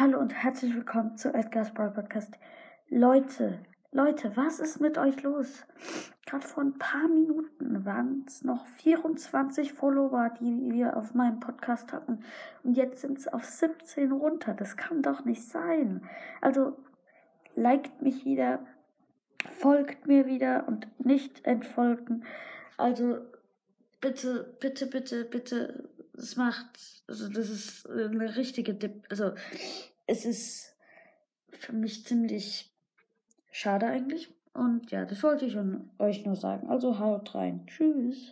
Hallo und herzlich willkommen zu Edgar's Brawl Podcast. Leute, Leute, was ist mit euch los? Gerade vor ein paar Minuten waren es noch 24 Follower, die wir auf meinem Podcast hatten. Und jetzt sind es auf 17 runter. Das kann doch nicht sein. Also, liked mich wieder, folgt mir wieder und nicht entfolgen. Also, bitte, bitte, bitte, bitte, es macht, also das ist eine richtige Dip, also es ist für mich ziemlich schade eigentlich. Und ja, das wollte ich euch nur sagen. Also haut rein. Tschüss.